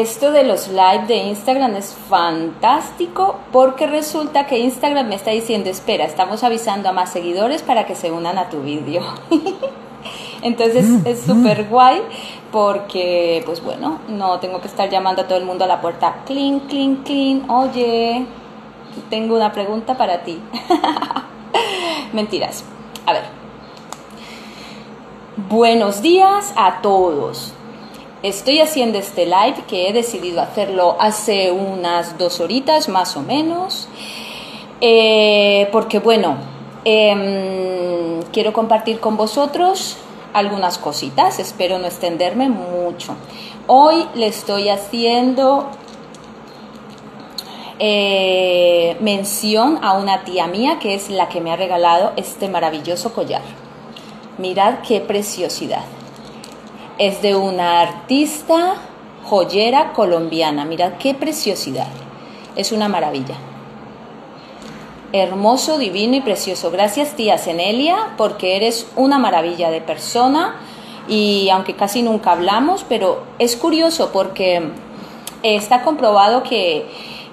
esto de los live de Instagram es fantástico porque resulta que Instagram me está diciendo, espera, estamos avisando a más seguidores para que se unan a tu vídeo. Entonces Mm, es súper guay porque, pues bueno, no tengo que estar llamando a todo el mundo a la puerta, clean, clean, clean, oye, tengo una pregunta para ti. Mentiras. A ver. Buenos días a todos. Estoy haciendo este live que he decidido hacerlo hace unas dos horitas más o menos. Eh, porque bueno, em, quiero compartir con vosotros algunas cositas. Espero no extenderme mucho. Hoy le estoy haciendo eh, mención a una tía mía que es la que me ha regalado este maravilloso collar. Mirad qué preciosidad. Es de una artista joyera colombiana. Mirad qué preciosidad. Es una maravilla. Hermoso, divino y precioso. Gracias tía Cenelia porque eres una maravilla de persona y aunque casi nunca hablamos, pero es curioso porque está comprobado que,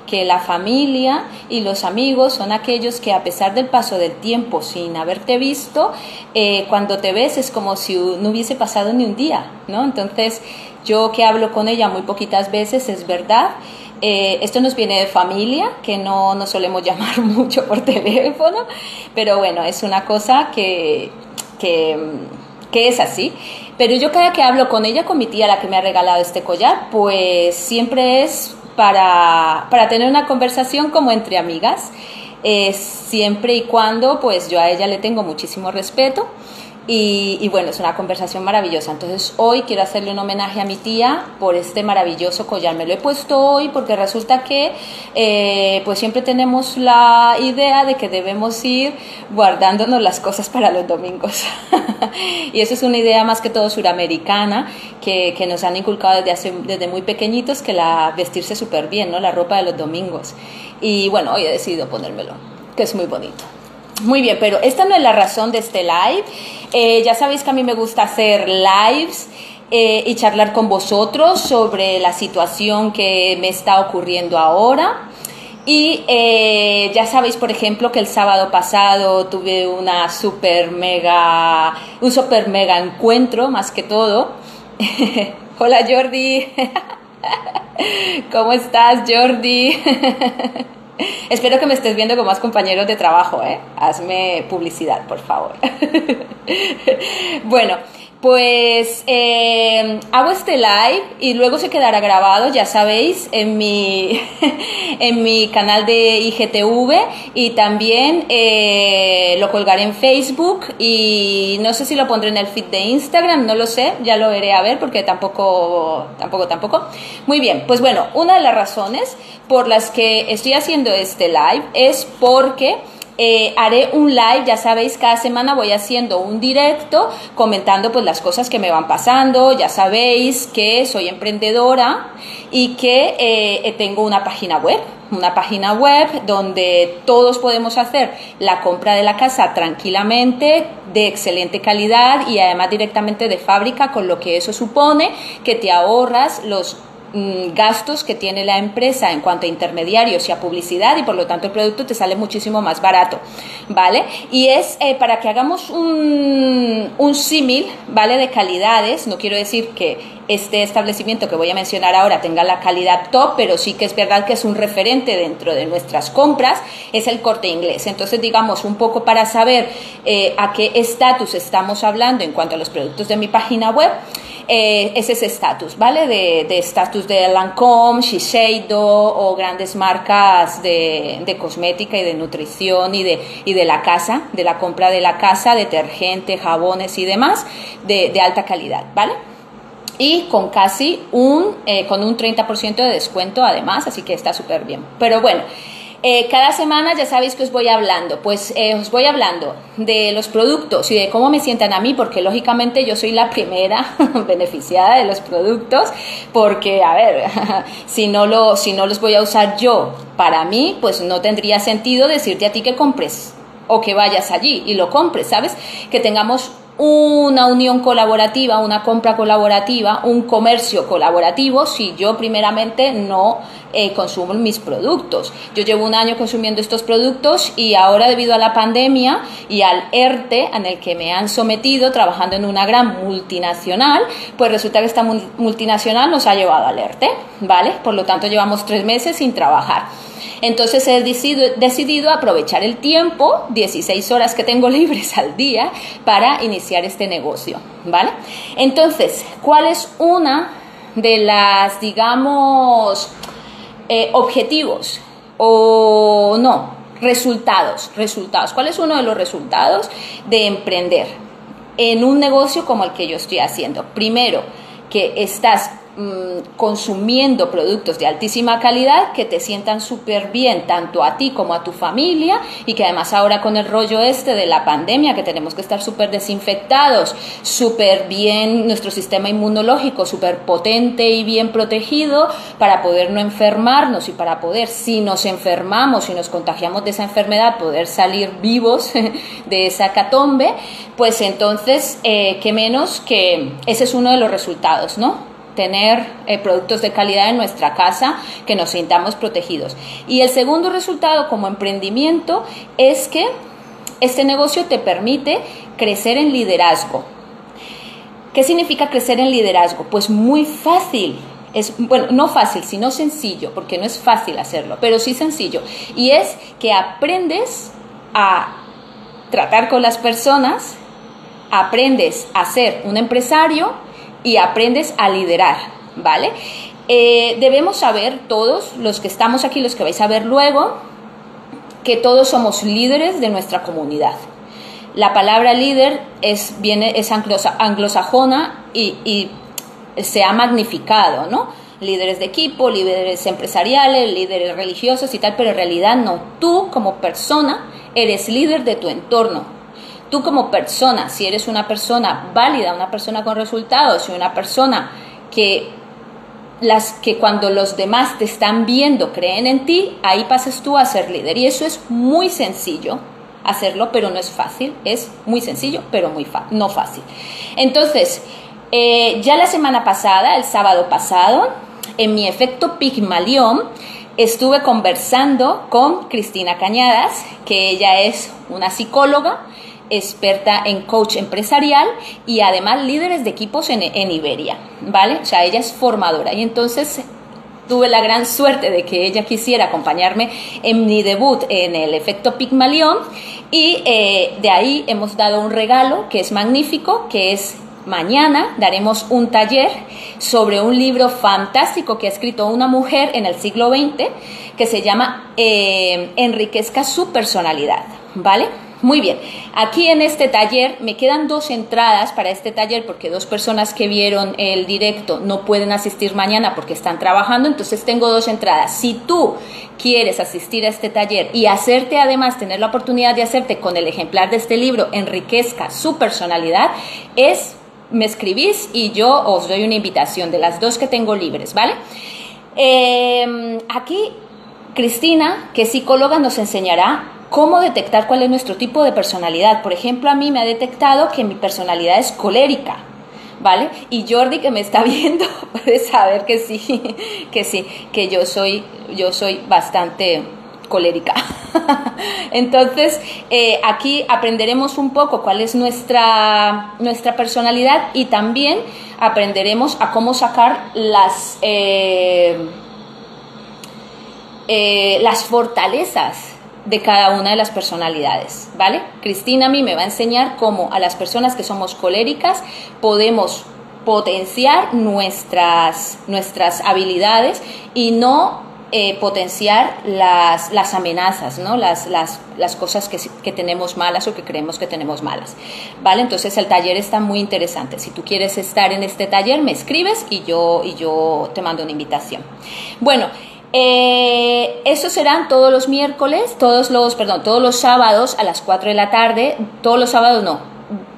que la familia y los amigos son aquellos que a pesar del paso del tiempo sin haberte visto, eh, cuando te ves es como si no hubiese pasado ni un día, ¿no? Entonces yo que hablo con ella muy poquitas veces, es verdad. Eh, esto nos viene de familia, que no nos solemos llamar mucho por teléfono, pero bueno, es una cosa que, que, que es así. Pero yo cada que hablo con ella, con mi tía, la que me ha regalado este collar, pues siempre es para, para tener una conversación como entre amigas, eh, siempre y cuando pues yo a ella le tengo muchísimo respeto. Y, bueno, es una conversación maravillosa. Entonces hoy quiero hacerle un homenaje a mi tía por este maravilloso collar. Me lo he puesto hoy porque resulta que eh, pues siempre tenemos la idea de que debemos ir guardándonos las cosas para los domingos. y eso es una idea más que todo suramericana que, nos han inculcado desde, desde muy pequeñitos que la vestirse súper bien, ¿no? La ropa de los domingos. Y bueno, hoy he decidido ponérmelo, que es muy bonito. Muy bien, pero esta no es la razón de este live. Eh, ya sabéis que a mí me gusta hacer lives eh, y charlar con vosotros sobre la situación que me está ocurriendo ahora. Y eh, ya sabéis, por ejemplo, que el sábado pasado tuve una super mega, un super mega encuentro, más que todo. Hola Jordi. ¿Cómo estás, Jordi? Espero que me estés viendo con más compañeros de trabajo, ¿eh? Hazme publicidad, por favor. bueno, pues eh, hago este live y luego se quedará grabado, ya sabéis, en mi, en mi canal de IGTV y también eh, lo colgaré en Facebook y no sé si lo pondré en el feed de Instagram, no lo sé, ya lo veré a ver porque tampoco, tampoco, tampoco. Muy bien, pues bueno, una de las razones por las que estoy haciendo este live es porque... Eh, haré un live, ya sabéis, cada semana voy haciendo un directo comentando pues las cosas que me van pasando, ya sabéis que soy emprendedora y que eh, tengo una página web, una página web donde todos podemos hacer la compra de la casa tranquilamente, de excelente calidad y además directamente de fábrica, con lo que eso supone que te ahorras los gastos que tiene la empresa en cuanto a intermediarios y a publicidad y por lo tanto el producto te sale muchísimo más barato, ¿vale? Y es eh, para que hagamos un, un símil, ¿vale? De calidades, no quiero decir que este establecimiento que voy a mencionar ahora tenga la calidad top, pero sí que es verdad que es un referente dentro de nuestras compras, es el corte inglés. Entonces, digamos, un poco para saber eh, a qué estatus estamos hablando en cuanto a los productos de mi página web, eh, es ese estatus, ¿vale? De estatus de Lancome, Shiseido o grandes marcas de, de, cosmética y de nutrición y de, y de la casa, de la compra de la casa, detergente, jabones y demás, de, de alta calidad, ¿vale? y con casi un, eh, con un 30% de descuento además, así que está súper bien. Pero bueno, eh, cada semana ya sabéis que os voy hablando, pues eh, os voy hablando de los productos y de cómo me sientan a mí, porque lógicamente yo soy la primera beneficiada de los productos, porque a ver, si no, lo, si no los voy a usar yo para mí, pues no tendría sentido decirte a ti que compres o que vayas allí y lo compres, ¿sabes? Que tengamos una unión colaborativa, una compra colaborativa, un comercio colaborativo si yo primeramente no eh, consumo mis productos. Yo llevo un año consumiendo estos productos y ahora debido a la pandemia y al ERTE en el que me han sometido trabajando en una gran multinacional, pues resulta que esta multinacional nos ha llevado al ERTE, ¿vale? Por lo tanto llevamos tres meses sin trabajar. Entonces he decidido, aprovechar el tiempo, 16 horas que tengo libres al día, para iniciar este negocio, ¿vale? Entonces, ¿cuál es una de las, digamos, eh, objetivos o no, resultados, resultados. ¿Cuál es uno de los resultados de emprender en un negocio como el que yo estoy haciendo? Primero, que estás consumiendo productos de altísima calidad que te sientan súper bien tanto a ti como a tu familia y que además ahora con el rollo este de la pandemia que tenemos que estar súper desinfectados, súper bien nuestro sistema inmunológico, súper potente y bien protegido para poder no enfermarnos y para poder, si nos enfermamos y nos contagiamos de esa enfermedad, poder salir vivos de esa catombe, pues entonces, eh, qué menos que ese es uno de los resultados, ¿no? Tener eh, productos de calidad en nuestra casa, que nos sintamos protegidos. Y el segundo resultado como emprendimiento es que este negocio te permite crecer en liderazgo. ¿Qué significa crecer en liderazgo? Pues muy fácil. Es, bueno, no fácil, sino sencillo, porque no es fácil hacerlo, pero sí sencillo. Y es que aprendes a tratar con las personas, aprendes a ser un empresario, y aprendes a liderar, ¿vale? Eh, debemos saber todos, los que estamos aquí, los que vais a ver luego, que todos somos líderes de nuestra comunidad. La palabra líder es, viene, es anglosajona y, y se ha magnificado, ¿no? Líderes de equipo, líderes empresariales, líderes religiosos y tal, pero en realidad no. Tú como persona eres líder de tu entorno, Tú como persona, si eres una persona válida, una persona con resultados y una persona que las que cuando los demás te están viendo creen en ti, ahí pasas tú a ser líder. Y eso es muy sencillo hacerlo, pero no es fácil. Es muy sencillo, pero muy no fácil. Entonces, eh, ya la semana pasada, el sábado pasado, en mi efecto Pigmalión, estuve conversando con Cristina Cañadas, que ella es una psicóloga experta en coach empresarial y además líderes de equipos en, Iberia, ¿vale? O sea, ella es formadora y entonces tuve la gran suerte de que ella quisiera acompañarme en mi debut en el efecto Pigmalión y eh, de ahí hemos dado un regalo que es magnífico, que es mañana daremos un taller sobre un libro fantástico que ha escrito una mujer en el siglo XX que se llama eh, Enriquezca su personalidad, ¿vale? Muy bien, aquí en este taller me quedan dos entradas para este taller porque dos personas que vieron el directo no pueden asistir mañana porque están trabajando, entonces tengo dos entradas. Si tú quieres asistir a este taller y hacerte además, tener la oportunidad de hacerte con el ejemplar de este libro, enriquezca su personalidad, es, me escribís y yo os doy una invitación de las dos que tengo libres, ¿vale? Em, aquí Cristina, que es psicóloga, nos enseñará cómo detectar cuál es nuestro tipo de personalidad. Por ejemplo, a mí me ha detectado que mi personalidad es colérica. ¿Vale? Y Jordi que me está viendo puede saber que sí, que sí, que yo soy, yo soy bastante colérica. Entonces, eh, aquí aprenderemos un poco cuál es nuestra, nuestra personalidad y también aprenderemos a cómo sacar las, eh, eh, las fortalezas de cada una de las personalidades, ¿vale? Cristina a mí me va a enseñar cómo a las personas que somos coléricas podemos potenciar nuestras, nuestras habilidades y no eh, potenciar las, las, amenazas, ¿no? las, las, las cosas que, que, tenemos malas o que creemos que tenemos malas. ¿vale? Entonces el taller está muy interesante. Si tú quieres estar en este taller, me escribes y yo, y yo te mando una invitación. Bueno, eh, esos serán todos los miércoles, todos los, perdón, todos los sábados a las 4 de la tarde, todos los sábados no,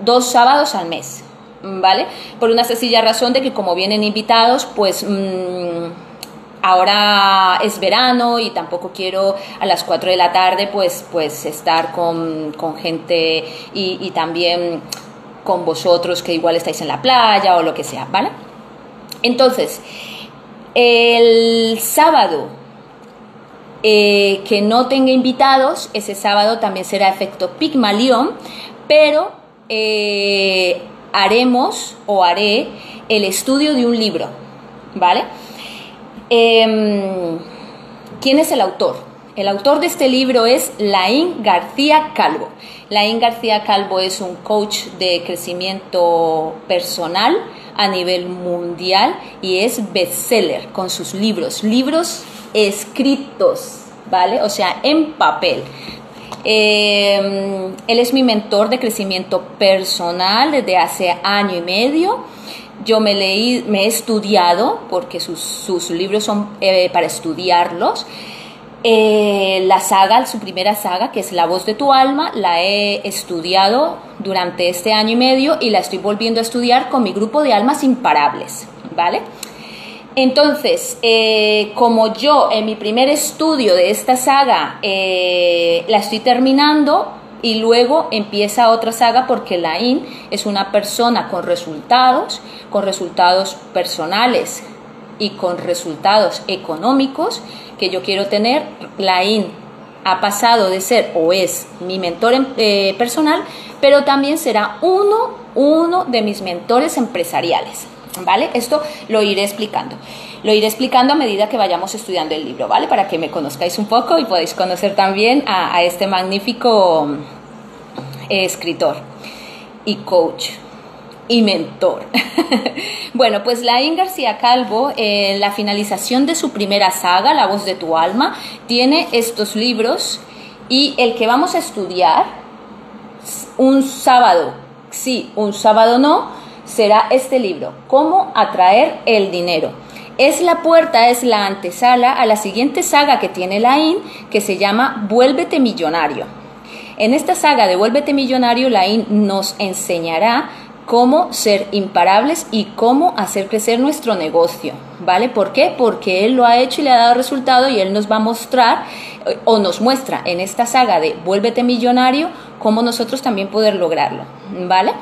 dos sábados al mes, ¿vale? Por una sencilla razón de que como vienen invitados, pues mm, ahora es verano y tampoco quiero a las 4 de la tarde pues, pues estar con, gente y, y también con vosotros que igual estáis en la playa o lo que sea, ¿vale? Entonces, el sábado eh, que no tenga invitados, ese sábado también será efecto Pigmalión, pero eh, haremos o haré el estudio de un libro, ¿vale? Em, ¿Quién es el autor? El autor de este libro es Laín García Calvo. Laín García Calvo es un coach de crecimiento personal a nivel mundial y es bestseller con sus libros, libros escritos, ¿vale? O sea, en papel. Em, él es mi mentor de crecimiento personal desde hace año y medio. Yo me, leí, me he estudiado, porque sus, libros son eh, para estudiarlos. Eh, la saga, su primera saga, que es La voz de tu alma, la he estudiado durante este año y medio y la estoy volviendo a estudiar con mi grupo de almas imparables, ¿vale? Entonces, eh, como yo en mi primer estudio de esta saga eh, la estoy terminando y luego empieza otra saga porque Laín es una persona con resultados, con resultados personales y con resultados económicos que yo quiero tener. Laín ha pasado de ser o es mi mentor eh, personal, pero también será uno, uno de mis mentores empresariales. ¿Vale? Esto lo iré explicando. Lo iré explicando a medida que vayamos estudiando el libro, ¿vale? Para que me conozcáis un poco y podáis conocer también a, este magnífico eh, escritor y coach y mentor. bueno, pues Laín García Calvo, en la finalización de su primera saga, La voz de tu alma, tiene estos libros y el que vamos a estudiar un sábado, sí, un sábado no, será este libro, Cómo atraer el dinero. Es la puerta, es la antesala a la siguiente saga que tiene Laín, que se llama Vuélvete Millonario. En esta saga de Vuélvete Millonario, Laín nos enseñará cómo ser imparables y cómo hacer crecer nuestro negocio, ¿vale? ¿Por qué? Porque él lo ha hecho y le ha dado resultado y él nos va a mostrar eh, o nos muestra en esta saga de Vuélvete Millonario cómo nosotros también poder lograrlo, ¿vale?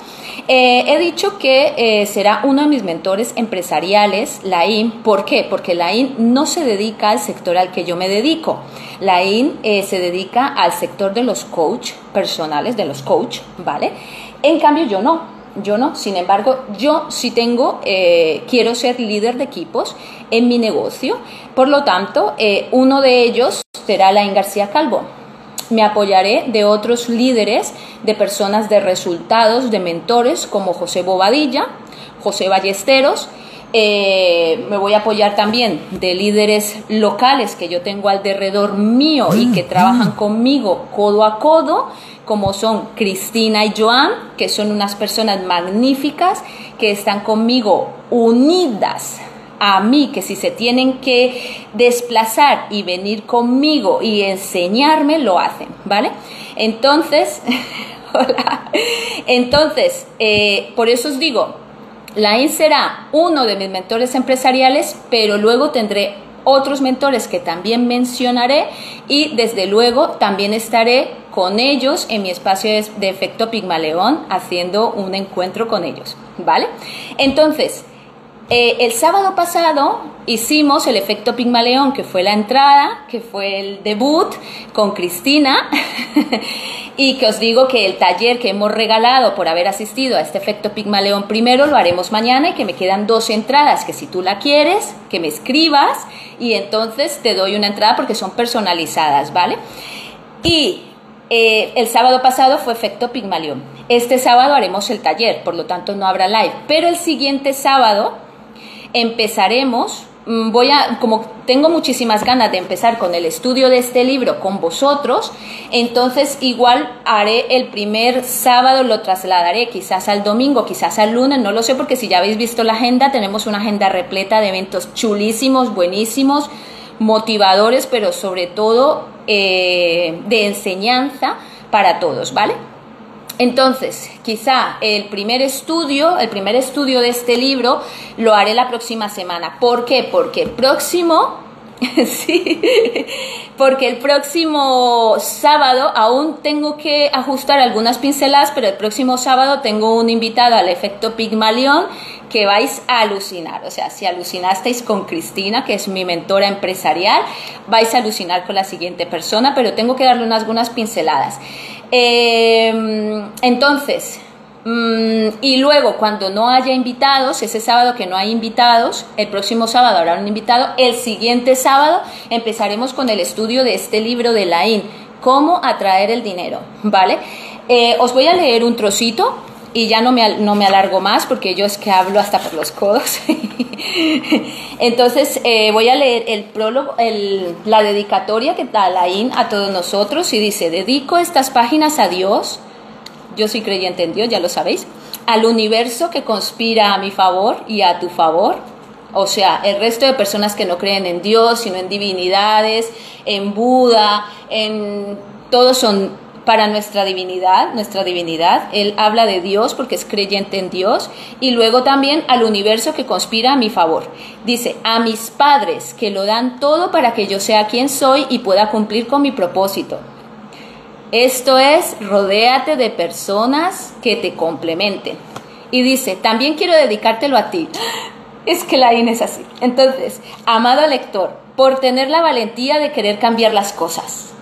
Eh, he dicho que eh, será uno de mis mentores empresariales, Laín. ¿Por qué? Porque Laín no se dedica al sector al que yo me dedico. Laín se dedica al sector de los coach personales, de los coach, ¿vale? En cambio yo no yo no. Sin embargo, yo sí tengo, eh, quiero ser líder de equipos en mi negocio. Por lo tanto, eh, uno de ellos será Lain García Calvo. Me apoyaré de otros líderes, de personas de resultados, de mentores como José Bobadilla, José Ballesteros. Eh, me voy a apoyar también de líderes locales que yo tengo alrededor mío y que trabajan conmigo codo a codo como son Cristina y Joan, que son unas personas magníficas que están conmigo unidas a mí, que si se tienen que desplazar y venir conmigo y enseñarme, lo hacen, ¿vale? Entonces, hola, entonces, eh, por eso os digo, Lain será uno de mis mentores empresariales, pero luego tendré otros mentores que también mencionaré y desde luego también estaré con ellos en mi espacio de, efecto Pigmaleón haciendo un encuentro con ellos, ¿vale? Entonces, eh, el sábado pasado hicimos el efecto Pigmaleón, que fue la entrada, que fue el debut con Cristina, y que os digo que el taller que hemos regalado por haber asistido a este efecto Pigmaleón primero lo haremos mañana y que me quedan dos entradas, que si tú la quieres, que me escribas y entonces te doy una entrada porque son personalizadas, ¿vale? Y eh, el sábado pasado fue efecto Pigmalión. Este sábado haremos el taller, por lo tanto no habrá live. Pero el siguiente sábado empezaremos. Mm, voy a, como tengo muchísimas ganas de empezar con el estudio de este libro con vosotros, entonces igual haré el primer sábado, lo trasladaré quizás al domingo, quizás al lunes, no lo sé porque si ya habéis visto la agenda, tenemos una agenda repleta de eventos chulísimos, buenísimos, motivadores, pero sobre todo eh, de enseñanza para todos, ¿vale? Entonces, quizá el primer estudio, el primer estudio de este libro lo haré la próxima semana. ¿Por qué? Porque próximo sí, porque el próximo sábado aún tengo que ajustar algunas pinceladas, pero el próximo sábado tengo un invitado al efecto Pigmalión que vais a alucinar. O sea, si alucinasteis con Cristina, que es mi mentora empresarial, vais a alucinar con la siguiente persona, pero tengo que darle unas, algunas pinceladas. Em, entonces, mm, y luego cuando no haya invitados, ese sábado que no hay invitados, el próximo sábado habrá un invitado, el siguiente sábado empezaremos con el estudio de este libro de Laín, cómo atraer el dinero, ¿vale? Eh, os voy a leer un trocito y ya no me, no me alargo más porque yo es que hablo hasta por los codos. Entonces eh, voy a leer el prólogo, el, la dedicatoria que da Laín a todos nosotros y dice, dedico estas páginas a Dios, yo soy creyente en Dios, ya lo sabéis, al universo que conspira a mi favor y a tu favor, o sea, el resto de personas que no creen en Dios, sino en divinidades, en Buda, en todos son para nuestra divinidad, nuestra divinidad. Él habla de Dios porque es creyente en Dios y luego también al universo que conspira a mi favor. Dice, a mis padres que lo dan todo para que yo sea quien soy y pueda cumplir con mi propósito. Esto es, rodéate de personas que te complementen. Y dice, también quiero dedicártelo a ti. Es que la IN es así. Entonces, amado lector, por tener la valentía de querer cambiar las cosas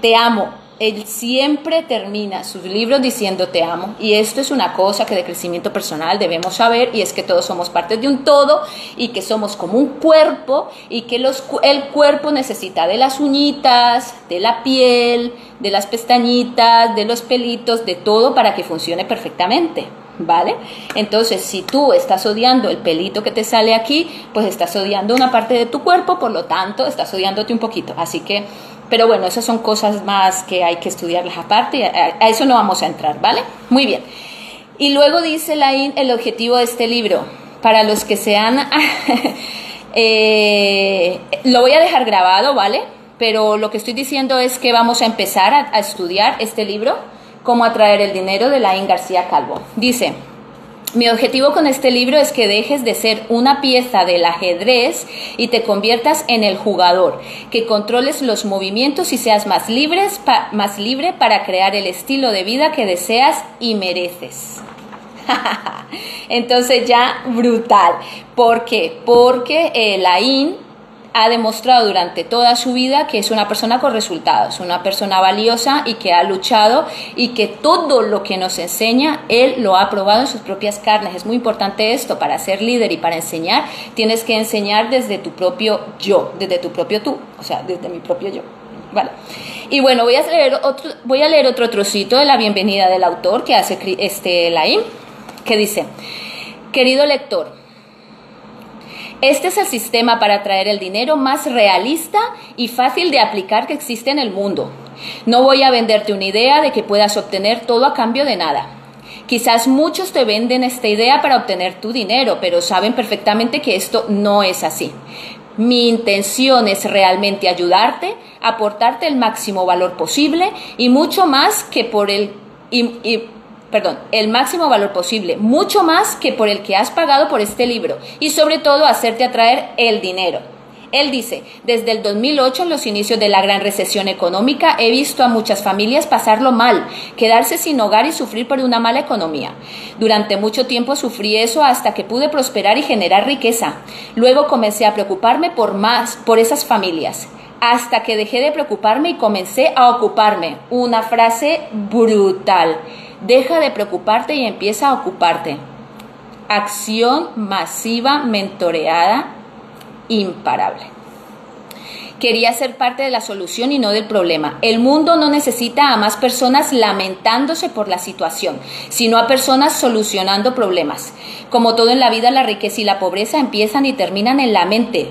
te amo. Él siempre termina sus libros diciendo te amo. Y esto es una cosa que de crecimiento personal debemos saber y es que todos somos parte de un todo y que somos como un cuerpo y que los, el cuerpo necesita de las uñitas, de la piel, de las pestañitas, de los pelitos, de todo para que funcione perfectamente. ¿Vale? Entonces, si tú estás odiando el pelito que te sale aquí, pues estás odiando una parte de tu cuerpo, por lo tanto, estás odiándote un poquito. Así que pero bueno, esas son cosas más que hay que estudiarlas aparte, a, a eso no vamos a entrar, ¿vale? Muy bien. Y luego dice Laín el objetivo de este libro, para los que sean... eh, lo voy a dejar grabado, ¿vale? Pero lo que estoy diciendo es que vamos a empezar a, a estudiar este libro, Cómo atraer el dinero de Laín García Calvo. Dice... Mi objetivo con este libro es que dejes de ser una pieza del ajedrez y te conviertas en el jugador, que controles los movimientos y seas más, libres, más libre para crear el estilo de vida que deseas y mereces. Entonces ya brutal. ¿Por qué? Porque el AIN ha demostrado durante toda su vida que es una persona con resultados, una persona valiosa y que ha luchado y que todo lo que nos enseña, él lo ha probado en sus propias carnes. Es muy importante esto, para ser líder y para enseñar, tienes que enseñar desde tu propio yo, desde tu propio tú, o sea, desde mi propio yo. Vale. Y bueno, voy a leer otro, voy a leer otro trocito de la bienvenida del autor que hace este Laim, que dice, querido lector, este es el sistema para atraer el dinero más realista y fácil de aplicar que existe en el mundo. No voy a venderte una idea de que puedas obtener todo a cambio de nada. Quizás muchos te venden esta idea para obtener tu dinero, pero saben perfectamente que esto no es así. Mi intención es realmente ayudarte, aportarte el máximo valor posible y mucho más que por el perdón, el máximo valor posible, mucho más que por el que has pagado por este libro y sobre todo hacerte atraer el dinero. Él dice, desde el 2008, en los inicios de la gran recesión económica, he visto a muchas familias pasarlo mal, quedarse sin hogar y sufrir por una mala economía. Durante mucho tiempo sufrí eso hasta que pude prosperar y generar riqueza. Luego comencé a preocuparme por más, por esas familias hasta que dejé de preocuparme y comencé a ocuparme. Una frase brutal. Deja de preocuparte y empieza a ocuparte. Acción masiva, mentoreada, imparable. Quería ser parte de la solución y no del problema. El mundo no necesita a más personas lamentándose por la situación, sino a personas solucionando problemas. Como todo en la vida, la riqueza y la pobreza empiezan y terminan en la mente.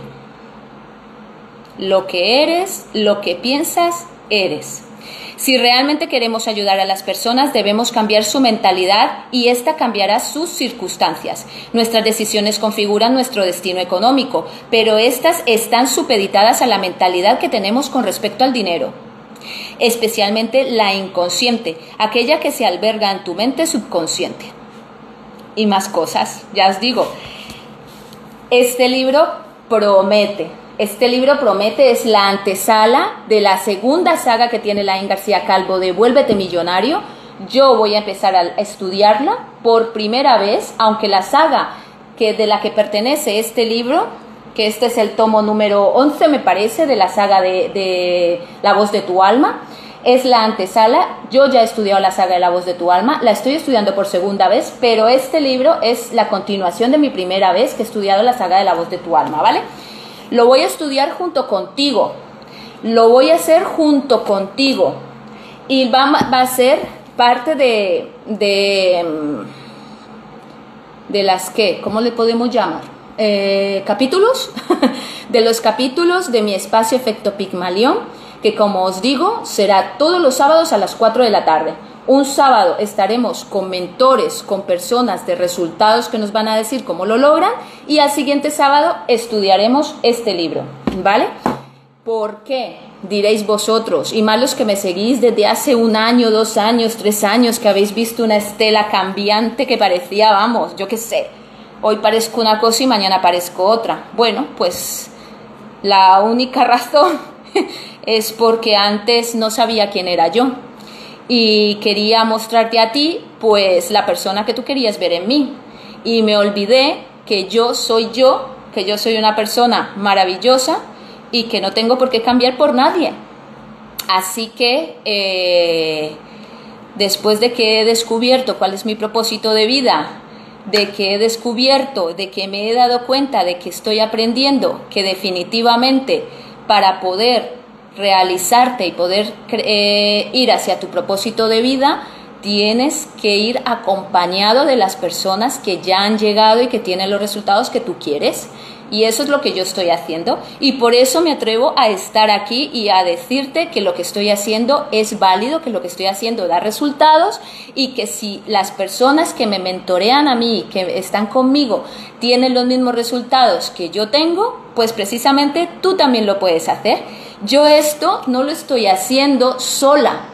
Lo que eres, lo que piensas, eres. Si realmente queremos ayudar a las personas, debemos cambiar su mentalidad y esta cambiará sus circunstancias. Nuestras decisiones configuran nuestro destino económico, pero estas están supeditadas a la mentalidad que tenemos con respecto al dinero especialmente la inconsciente, aquella que se alberga en tu mente subconsciente. Y más cosas, ya os digo, este libro promete. Este libro promete es la antesala de la segunda saga que tiene Laín García Calvo de Vuélvete Millonario. Yo voy a empezar a estudiarla por primera vez, aunque la saga que de la que pertenece este libro, que este es el tomo número 11 me parece de la saga de, de La voz de tu alma, es la antesala. Yo ya he estudiado la saga de La voz de tu alma, la estoy estudiando por segunda vez, pero este libro es la continuación de mi primera vez que he estudiado la saga de La voz de tu alma, ¿vale? Lo voy a estudiar junto contigo, lo voy a hacer junto contigo y va, va a ser parte de, de, mm, de las que, ¿cómo le podemos llamar? Eh, capítulos, de los capítulos de mi espacio Efecto Pigmalión que como os digo será todos los sábados a las 4 de la tarde. Un sábado estaremos con mentores, con personas de resultados que nos van a decir cómo lo logran y al siguiente sábado estudiaremos este libro, ¿vale? ¿Por qué? Diréis vosotros, y más los que me seguís desde hace un año, dos años, tres años, que habéis visto una estela cambiante que parecía, vamos, yo qué sé, hoy parezco una cosa y mañana parezco otra. Bueno, pues la única razón es porque antes no sabía quién era yo y quería mostrarte a ti pues la persona que tú querías ver en mí y me olvidé que yo soy yo, que yo soy una persona maravillosa y que no tengo por qué cambiar por nadie. Así que eh, después de que he descubierto cuál es mi propósito de vida, de que he descubierto, de que me he dado cuenta de que estoy aprendiendo, que definitivamente para poder realizarte y poder eh, ir hacia tu propósito de vida, tienes que ir acompañado de las personas que ya han llegado y que tienen los resultados que tú quieres. Y eso es lo que yo estoy haciendo. Y por eso me atrevo a estar aquí y a decirte que lo que estoy haciendo es válido, que lo que estoy haciendo da resultados y que si las personas que me mentorean a mí, que están conmigo, tienen los mismos resultados que yo tengo, pues precisamente tú también lo puedes hacer. Yo esto no lo estoy haciendo sola.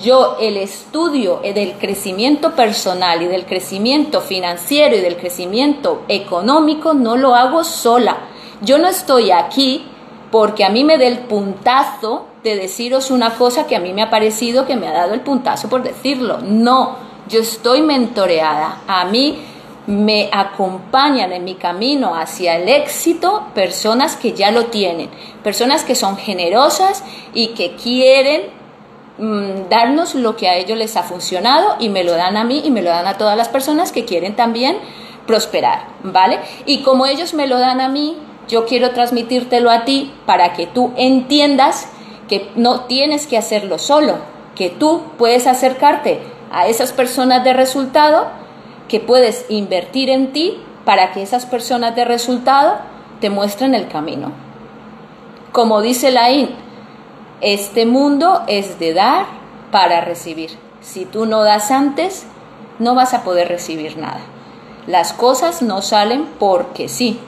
Yo el estudio del crecimiento personal y del crecimiento financiero y del crecimiento económico no lo hago sola. Yo no estoy aquí porque a mí me dé el puntazo de deciros una cosa que a mí me ha parecido que me ha dado el puntazo por decirlo. No, yo estoy mentoreada. A mí me acompañan en mi camino hacia el éxito personas que ya lo tienen, personas que son generosas y que quieren mm, darnos lo que a ellos les ha funcionado y me lo dan a mí y me lo dan a todas las personas que quieren también prosperar, ¿vale? Y como ellos me lo dan a mí, yo quiero transmitírtelo a ti para que tú entiendas que no tienes que hacerlo solo, que tú puedes acercarte a esas personas de resultado que puedes invertir en ti para que esas personas de resultado te muestren el camino. Como dice Laín, este mundo es de dar para recibir. Si tú no das antes, no vas a poder recibir nada. Las cosas no salen porque sí.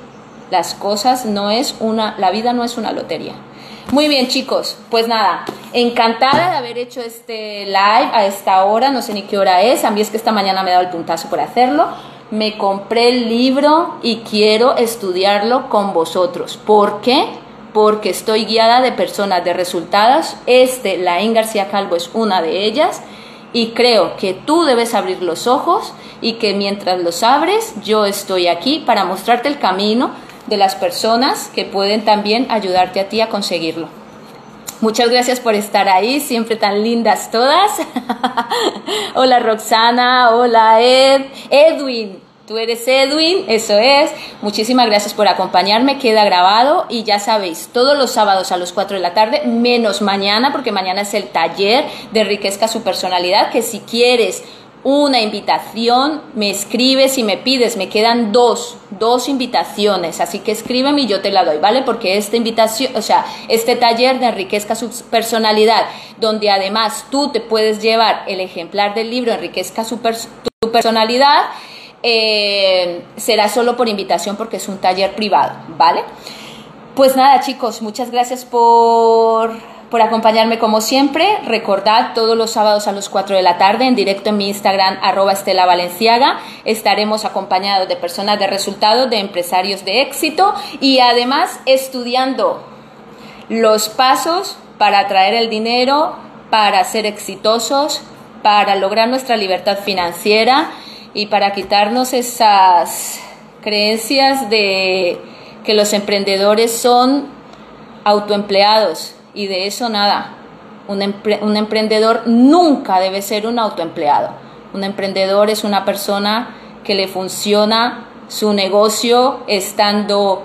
Las cosas no es una, la vida no es una lotería. Muy bien, chicos. Pues nada, encantada de haber hecho este live a esta hora. No sé ni qué hora es. A mí es que esta mañana me he dado el puntazo por hacerlo. Me compré el libro y quiero estudiarlo con vosotros. ¿Por qué? Porque estoy guiada de personas de resultados. Este, Laín García Calvo, es una de ellas. Y creo que tú debes abrir los ojos y que mientras los abres, yo estoy aquí para mostrarte el camino de las personas que pueden también ayudarte a ti a conseguirlo. Muchas gracias por estar ahí, siempre tan lindas todas. hola Roxana, hola Ed, Edwin, tú eres Edwin, eso es. Muchísimas gracias por acompañarme, queda grabado y ya sabéis, todos los sábados a las 4 de la tarde, menos mañana, porque mañana es el taller de enriquezca su personalidad, que si quieres una invitación, me escribes y me pides, me quedan dos, dos invitaciones, así que escríbeme y yo te la doy, ¿vale? Porque esta invitación, o sea, este taller de enriquezca su personalidad, donde además tú te puedes llevar el ejemplar del libro Enriquezca su tu personalidad, eh, será solo por invitación porque es un taller privado, ¿vale? Pues nada, chicos, muchas gracias por por acompañarme como siempre. Recordad todos los sábados a las 4 de la tarde en directo en mi Instagram arroba Estela Valenciaga. Estaremos acompañados de personas de resultados, de empresarios de éxito y además estudiando los pasos para atraer el dinero, para ser exitosos, para lograr nuestra libertad financiera y para quitarnos esas creencias de que los emprendedores son autoempleados y de eso nada. Un, emprendedor nunca debe ser un autoempleado. Un emprendedor es una persona que le funciona su negocio estando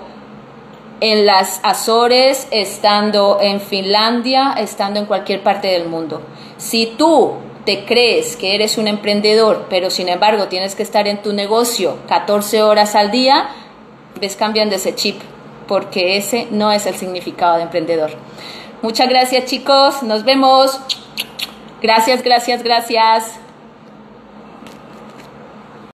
en las Azores, estando en Finlandia, estando en cualquier parte del mundo. Si tú te crees que eres un emprendedor, pero sin embargo tienes que estar en tu negocio 14 horas al día, ves cambiando ese chip, porque ese no es el significado de emprendedor. Muchas gracias chicos, nos vemos. Gracias, gracias, gracias.